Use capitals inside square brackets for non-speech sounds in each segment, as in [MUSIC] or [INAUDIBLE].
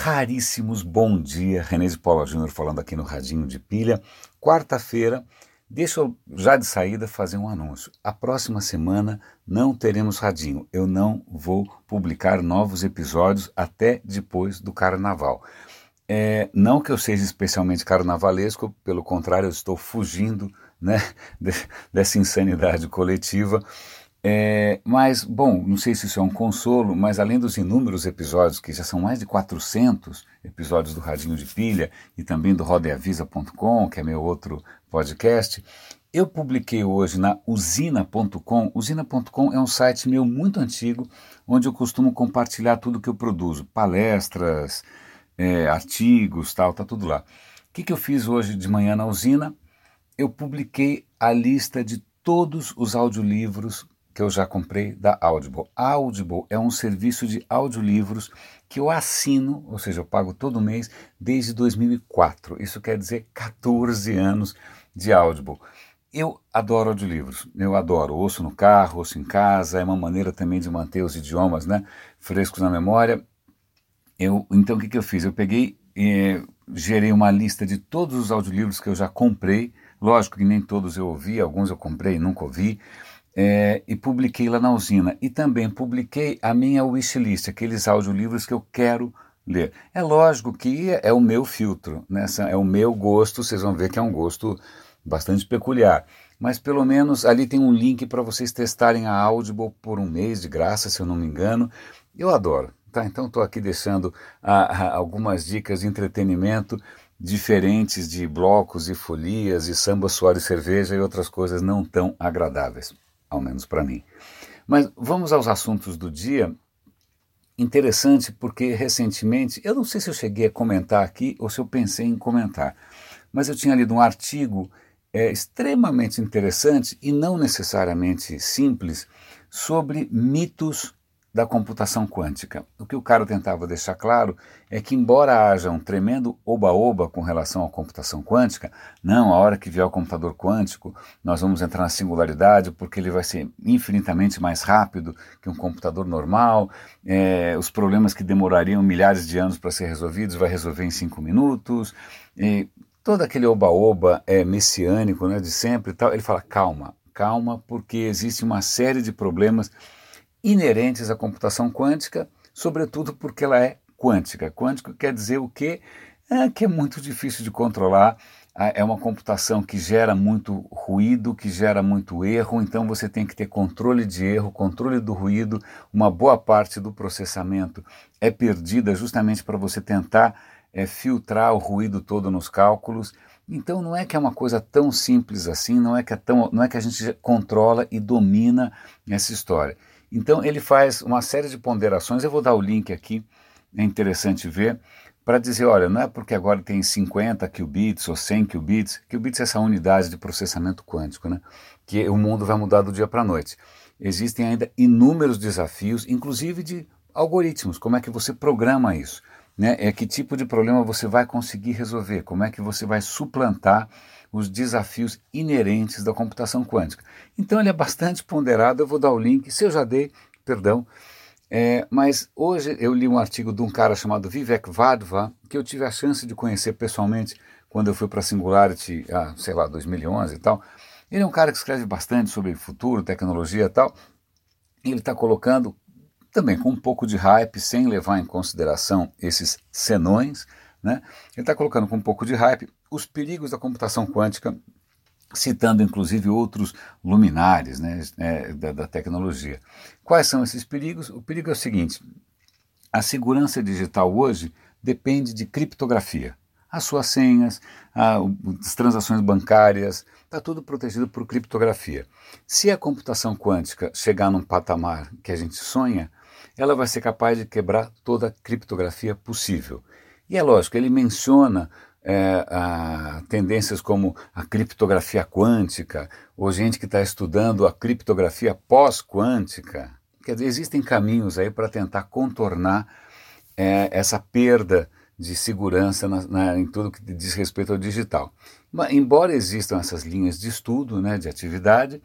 raríssimos, bom dia. René de Paula Júnior falando aqui no Radinho de Pilha. Quarta-feira, deixa eu já de saída fazer um anúncio. A próxima semana não teremos Radinho. Eu não vou publicar novos episódios até depois do Carnaval. É, não que eu seja especialmente carnavalesco, pelo contrário, eu estou fugindo né, [LAUGHS] dessa insanidade coletiva. É, mas, bom, não sei se isso é um consolo, mas além dos inúmeros episódios, que já são mais de 400 episódios do Radinho de Pilha e também do rodeavisa.com, que é meu outro podcast, eu publiquei hoje na usina.com. Usina.com é um site meu muito antigo, onde eu costumo compartilhar tudo que eu produzo, palestras, é, artigos, tal, tá tudo lá. O que, que eu fiz hoje de manhã na usina? Eu publiquei a lista de todos os audiolivros que eu já comprei da Audible. A Audible é um serviço de audiolivros que eu assino, ou seja, eu pago todo mês desde 2004. Isso quer dizer 14 anos de Audible. Eu adoro audiolivros, eu adoro, ouço no carro, ouço em casa, é uma maneira também de manter os idiomas né, frescos na memória. Eu, então o que, que eu fiz? Eu peguei, eh, gerei uma lista de todos os audiolivros que eu já comprei, lógico que nem todos eu ouvi, alguns eu comprei e nunca ouvi, é, e publiquei lá na usina. E também publiquei a minha wishlist, aqueles audiolivros que eu quero ler. É lógico que é o meu filtro, né? é o meu gosto, vocês vão ver que é um gosto bastante peculiar. Mas pelo menos ali tem um link para vocês testarem a Audible por um mês de graça, se eu não me engano. Eu adoro. Tá, então estou aqui deixando algumas dicas de entretenimento diferentes de blocos e folias e samba, suor e cerveja e outras coisas não tão agradáveis ao menos para mim. Mas vamos aos assuntos do dia. Interessante porque recentemente, eu não sei se eu cheguei a comentar aqui ou se eu pensei em comentar, mas eu tinha lido um artigo é, extremamente interessante e não necessariamente simples sobre mitos da computação quântica. O que o cara tentava deixar claro é que, embora haja um tremendo oba-oba com relação à computação quântica, não, a hora que vier o computador quântico, nós vamos entrar na singularidade porque ele vai ser infinitamente mais rápido que um computador normal, é, os problemas que demorariam milhares de anos para ser resolvidos vai resolver em cinco minutos, e todo aquele oba-oba é messiânico né, de sempre e tal. Ele fala: calma, calma, porque existe uma série de problemas inerentes à computação quântica, sobretudo porque ela é quântica. Quântico quer dizer o quê? É, que é muito difícil de controlar. É uma computação que gera muito ruído, que gera muito erro, então você tem que ter controle de erro, controle do ruído. Uma boa parte do processamento é perdida justamente para você tentar é, filtrar o ruído todo nos cálculos. Então não é que é uma coisa tão simples assim, não é que, é tão, não é que a gente controla e domina essa história. Então ele faz uma série de ponderações, eu vou dar o link aqui, é interessante ver, para dizer, olha, não é porque agora tem 50 qubits ou 100 qubits, qubits é essa unidade de processamento quântico, né, que o mundo vai mudar do dia para a noite. Existem ainda inúmeros desafios, inclusive de algoritmos, como é que você programa isso, né, é que tipo de problema você vai conseguir resolver, como é que você vai suplantar os desafios inerentes da computação quântica. Então ele é bastante ponderado, eu vou dar o link, se eu já dei, perdão, é, mas hoje eu li um artigo de um cara chamado Vivek Vadva, que eu tive a chance de conhecer pessoalmente quando eu fui para a Singularity, ah, sei lá, 2011 e tal. Ele é um cara que escreve bastante sobre futuro, tecnologia e tal. E ele está colocando, também com um pouco de hype, sem levar em consideração esses senões, né? Ele está colocando com um pouco de hype os perigos da computação quântica, citando inclusive outros luminares né, é, da, da tecnologia. Quais são esses perigos? O perigo é o seguinte: a segurança digital hoje depende de criptografia. As suas senhas, as transações bancárias, está tudo protegido por criptografia. Se a computação quântica chegar num patamar que a gente sonha, ela vai ser capaz de quebrar toda a criptografia possível. E é lógico, ele menciona é, a, tendências como a criptografia quântica, ou gente que está estudando a criptografia pós-quântica. Quer dizer, existem caminhos aí para tentar contornar é, essa perda de segurança na, na, em tudo que diz respeito ao digital. Mas, embora existam essas linhas de estudo, né, de atividade,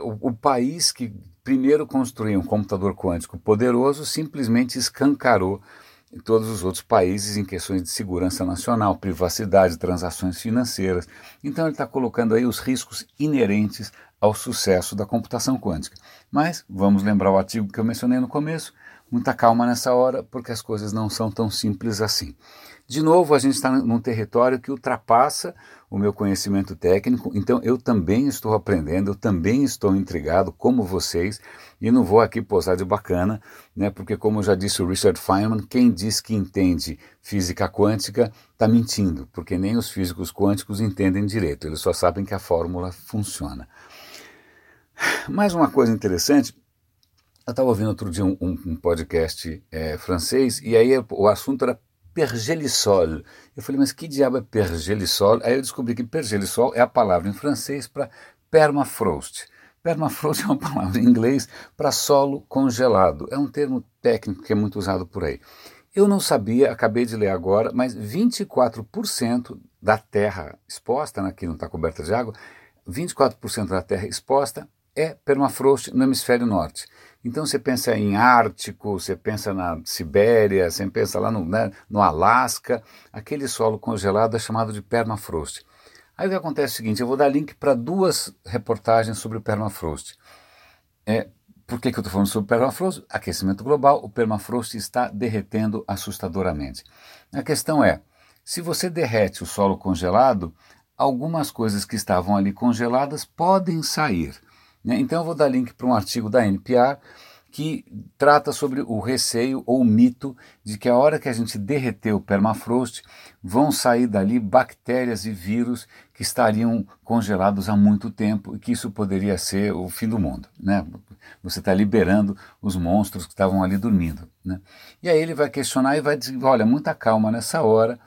o, o país que primeiro construiu um computador quântico poderoso simplesmente escancarou todos os outros países em questões de segurança nacional, privacidade, transações financeiras. Então ele está colocando aí os riscos inerentes ao sucesso da computação quântica. Mas vamos lembrar o artigo que eu mencionei no começo. Muita calma nessa hora, porque as coisas não são tão simples assim. De novo, a gente está num território que ultrapassa o meu conhecimento técnico, então eu também estou aprendendo, eu também estou intrigado, como vocês, e não vou aqui posar de bacana, né, porque, como já disse o Richard Feynman, quem diz que entende física quântica está mentindo, porque nem os físicos quânticos entendem direito, eles só sabem que a fórmula funciona. Mais uma coisa interessante, eu estava ouvindo outro dia um, um podcast é, francês, e aí o assunto era pergelisol. Eu falei, mas que diabo é pergelisol? Aí eu descobri que pergelisol é a palavra em francês para permafrost. Permafrost [LAUGHS] é uma palavra em inglês para solo congelado. É um termo técnico que é muito usado por aí. Eu não sabia, acabei de ler agora, mas 24% da terra exposta, né, que não está coberta de água, 24% da terra exposta é permafrost no hemisfério norte. Então você pensa em Ártico, você pensa na Sibéria, você pensa lá no, né, no Alasca, aquele solo congelado é chamado de permafrost. Aí o que acontece é o seguinte, eu vou dar link para duas reportagens sobre o permafrost. É, por que, que eu estou falando sobre o permafrost? Aquecimento global, o permafrost está derretendo assustadoramente. A questão é, se você derrete o solo congelado, algumas coisas que estavam ali congeladas podem sair. Né? Então eu vou dar link para um artigo da NPR que trata sobre o receio ou mito de que a hora que a gente derreter o permafrost, vão sair dali bactérias e vírus que estariam congelados há muito tempo e que isso poderia ser o fim do mundo. Né? Você está liberando os monstros que estavam ali dormindo. Né? E aí ele vai questionar e vai dizer: olha, muita calma nessa hora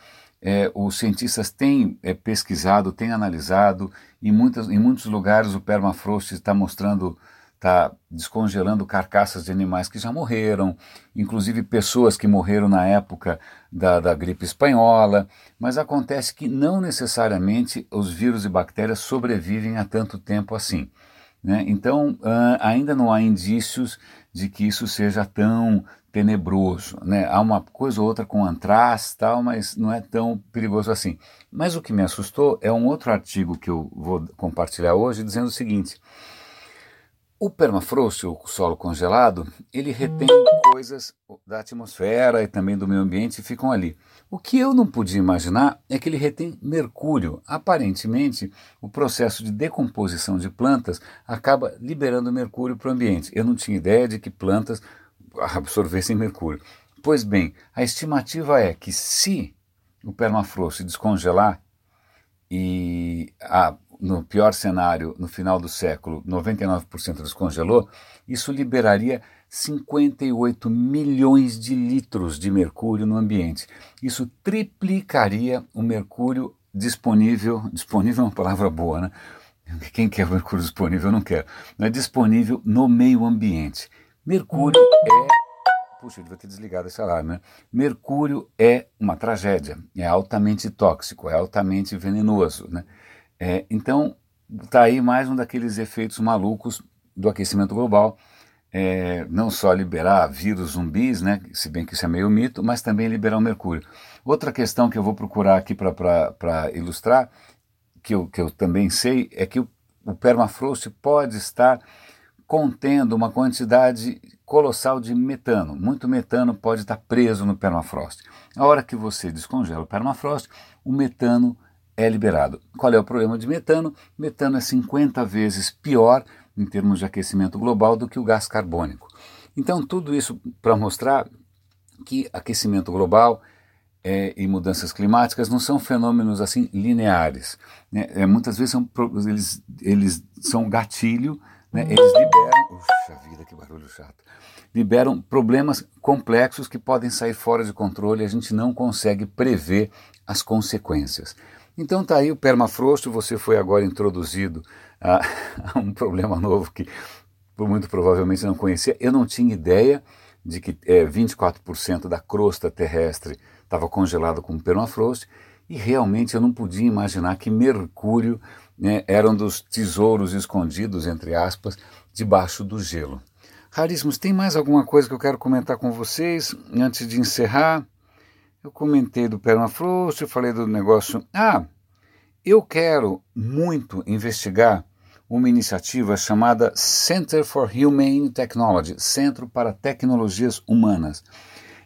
é, os cientistas têm é, pesquisado, têm analisado, em, muitas, em muitos lugares o permafrost está mostrando, está descongelando carcaças de animais que já morreram, inclusive pessoas que morreram na época da, da gripe espanhola, mas acontece que não necessariamente os vírus e bactérias sobrevivem a tanto tempo assim. Né? Então, uh, ainda não há indícios de que isso seja tão tenebroso. Né? Há uma coisa ou outra com antraz, tal, mas não é tão perigoso assim. Mas o que me assustou é um outro artigo que eu vou compartilhar hoje, dizendo o seguinte. O permafrost, o solo congelado, ele retém coisas da atmosfera e também do meio ambiente e ficam ali. O que eu não podia imaginar é que ele retém mercúrio. Aparentemente, o processo de decomposição de plantas acaba liberando mercúrio para o ambiente. Eu não tinha ideia de que plantas absorvessem mercúrio. Pois bem, a estimativa é que se o permafrost descongelar e a no pior cenário, no final do século, 99% descongelou, isso liberaria 58 milhões de litros de mercúrio no ambiente. Isso triplicaria o mercúrio disponível. Disponível é uma palavra boa, né? Quem quer mercúrio disponível? Não quero. Não é disponível no meio ambiente. Mercúrio é. Puxa, eu devia ter desligado esse alarme, né? Mercúrio é uma tragédia. É altamente tóxico, é altamente venenoso, né? É, então, está aí mais um daqueles efeitos malucos do aquecimento global. É, não só liberar vírus zumbis, né, se bem que isso é meio mito, mas também liberar o mercúrio. Outra questão que eu vou procurar aqui para ilustrar, que eu, que eu também sei, é que o, o permafrost pode estar contendo uma quantidade colossal de metano. Muito metano pode estar preso no permafrost. A hora que você descongela o permafrost, o metano é liberado. Qual é o problema de metano? Metano é 50 vezes pior em termos de aquecimento global do que o gás carbônico. Então, tudo isso para mostrar que aquecimento global é, e mudanças climáticas não são fenômenos assim lineares. Né? É, muitas vezes são, eles, eles são gatilho, né? eles liberam. Puxa vida, que barulho chato! Liberam problemas complexos que podem sair fora de controle e a gente não consegue prever as consequências. Então está aí o permafrost, você foi agora introduzido a, [LAUGHS] a, um problema novo que muito provavelmente não conhecia. Eu não tinha ideia de que é, 24% da crosta terrestre estava congelado com permafrost e realmente eu não podia imaginar que Mercúrio né, era um dos tesouros escondidos, entre aspas, debaixo do gelo. Raríssimos, tem mais alguma coisa que eu quero comentar com vocês antes de encerrar? eu comentei do permafrost, eu falei do negócio. Ah, eu quero muito investigar uma iniciativa chamada Center for Humane Technology Centro para Tecnologias Humanas.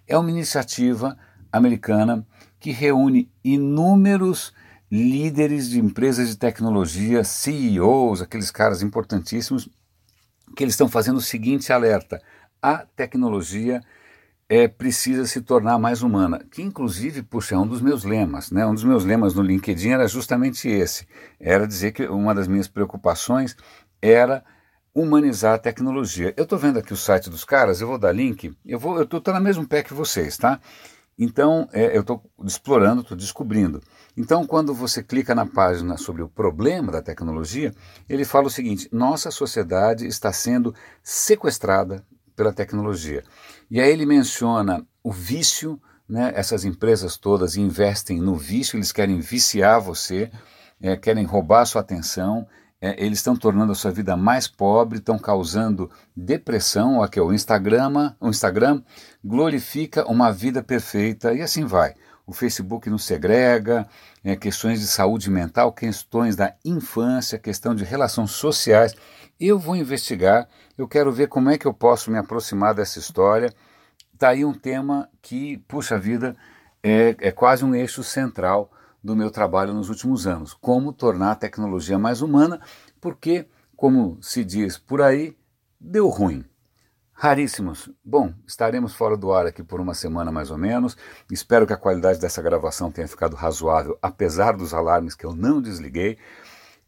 É uma iniciativa americana que reúne inúmeros líderes de empresas de tecnologia, CEOs, aqueles caras importantíssimos, que eles estão fazendo o seguinte alerta: a tecnologia é, precisa se tornar mais humana, que inclusive, puxa, é um dos meus lemas, né? Um dos meus lemas no LinkedIn era justamente esse, era dizer que uma das minhas preocupações era humanizar a tecnologia. Eu estou vendo aqui o site dos caras, eu vou dar link, eu vou, eu estou no mesmo pé que vocês, tá? Então, é, eu estou explorando, estou descobrindo. Então, quando você clica na página sobre o problema da tecnologia, ele fala o seguinte: nossa sociedade está sendo sequestrada pela tecnologia. E aí ele menciona o vício, né? essas empresas todas investem no vício, eles querem viciar você, é, querem roubar sua atenção, é, eles estão tornando a sua vida mais pobre, estão causando depressão. Aqui, o Instagram, o Instagram glorifica uma vida perfeita e assim vai. O Facebook nos segrega, é, questões de saúde mental, questões da infância, questão de relações sociais. Eu vou investigar, eu quero ver como é que eu posso me aproximar dessa história. Está aí um tema que, puxa vida, é, é quase um eixo central do meu trabalho nos últimos anos. Como tornar a tecnologia mais humana, porque, como se diz por aí, deu ruim. Raríssimos. Bom, estaremos fora do ar aqui por uma semana mais ou menos. Espero que a qualidade dessa gravação tenha ficado razoável, apesar dos alarmes que eu não desliguei.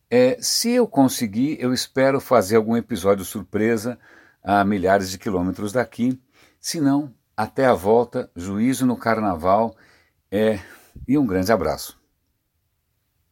É, se eu conseguir, eu espero fazer algum episódio surpresa a milhares de quilômetros daqui. Se não, até a volta, juízo no carnaval é, e um grande abraço.